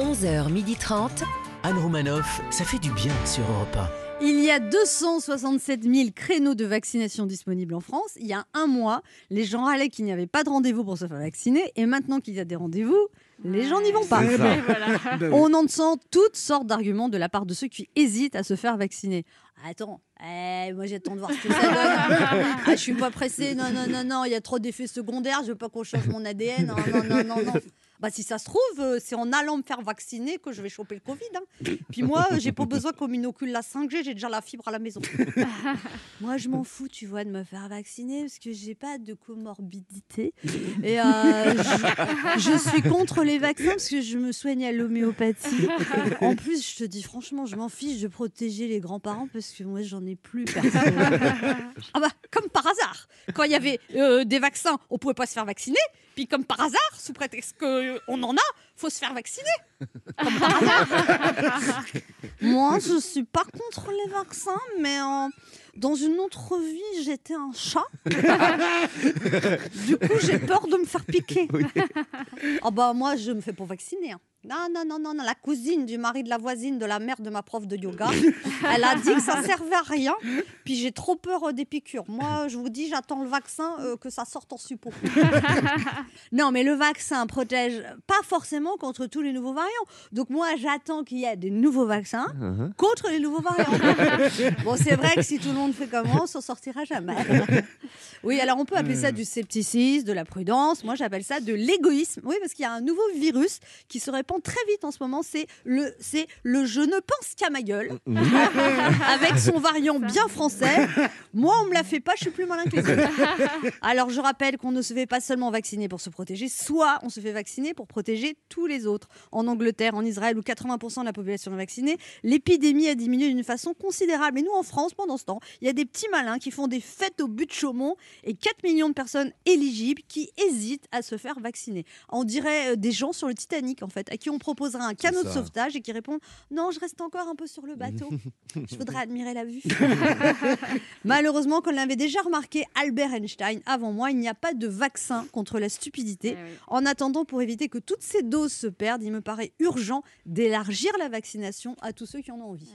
11h30. Anne Romanoff, ça fait du bien sur Europe Il y a 267 000 créneaux de vaccination disponibles en France. Il y a un mois, les gens râlaient qu'il n'y avait pas de rendez-vous pour se faire vacciner. Et maintenant qu'il y a des rendez-vous, les gens n'y vont pas. On entend toutes sortes d'arguments de la part de ceux qui hésitent à se faire vacciner. Attends, eh, moi j'attends de voir ce que ça donne. Ah, je suis pas pressée, non, non, non, non, il y a trop d'effets secondaires, je veux pas qu'on change mon ADN. Non, non, non, non, non. Bah, si ça se trouve, euh, c'est en allant me faire vacciner que je vais choper le Covid. hein. Puis moi, j'ai pas besoin qu'on m'inocule la 5G, j'ai déjà la fibre à la maison. moi, je m'en fous, tu vois, de me faire vacciner parce que j'ai pas de comorbidité. Et euh, je, je suis contre les vaccins parce que je me soigne à l'homéopathie. En plus, je te dis franchement, je m'en fiche de protéger les grands-parents parce que moi, j'en ai plus perso. Ah bah, comme par hasard, quand il y avait euh, des vaccins, on pouvait pas se faire vacciner. Puis comme par hasard, sous prétexte qu'on en a, faut se faire vacciner. Moi, je suis pas contre les vaccins, mais euh, dans une autre vie, j'étais un chat. du coup, j'ai peur de me faire piquer. Ah bah moi, je me fais pas vacciner. hein. Non, non, non, non, non, la cousine du mari de la voisine de la mère de ma prof de yoga, elle a dit que ça servait à rien. Puis j'ai trop peur euh, des piqûres. Moi, je vous dis, j'attends le vaccin, euh, que ça sorte en suppôt. non, mais le vaccin protège pas forcément contre tous les nouveaux variants. Donc moi, j'attends qu'il y ait des nouveaux vaccins contre les nouveaux variants. bon, c'est vrai que si tout le monde fait comme moi, on s'en sortira jamais. oui, alors on peut appeler ça du scepticisme, de la prudence. Moi, j'appelle ça de l'égoïsme. Oui, parce qu'il y a un nouveau virus qui se très vite en ce moment. C'est le, c'est le je ne pense qu'à ma gueule. Avec son variant bien français. Moi, on me la fait pas, je suis plus malin que les autres. Alors, je rappelle qu'on ne se fait pas seulement vacciner pour se protéger, soit on se fait vacciner pour protéger tous les autres. En Angleterre, en Israël, où 80% de la population est vaccinée, l'épidémie a diminué d'une façon considérable. Et nous, en France, pendant ce temps, il y a des petits malins qui font des fêtes au but de Chaumont et 4 millions de personnes éligibles qui hésitent à se faire vacciner. On dirait euh, des gens sur le Titanic, en fait, à qui on proposera un canot de sauvetage et qui répondent Non, je reste encore un peu sur le bateau. Je voudrais admirer la vue. Malheureusement, comme l'avait déjà remarqué Albert Einstein avant moi, il n'y a pas de vaccin contre la stupidité. Eh oui. En attendant, pour éviter que toutes ces doses se perdent, il me paraît urgent d'élargir la vaccination à tous ceux qui en ont envie.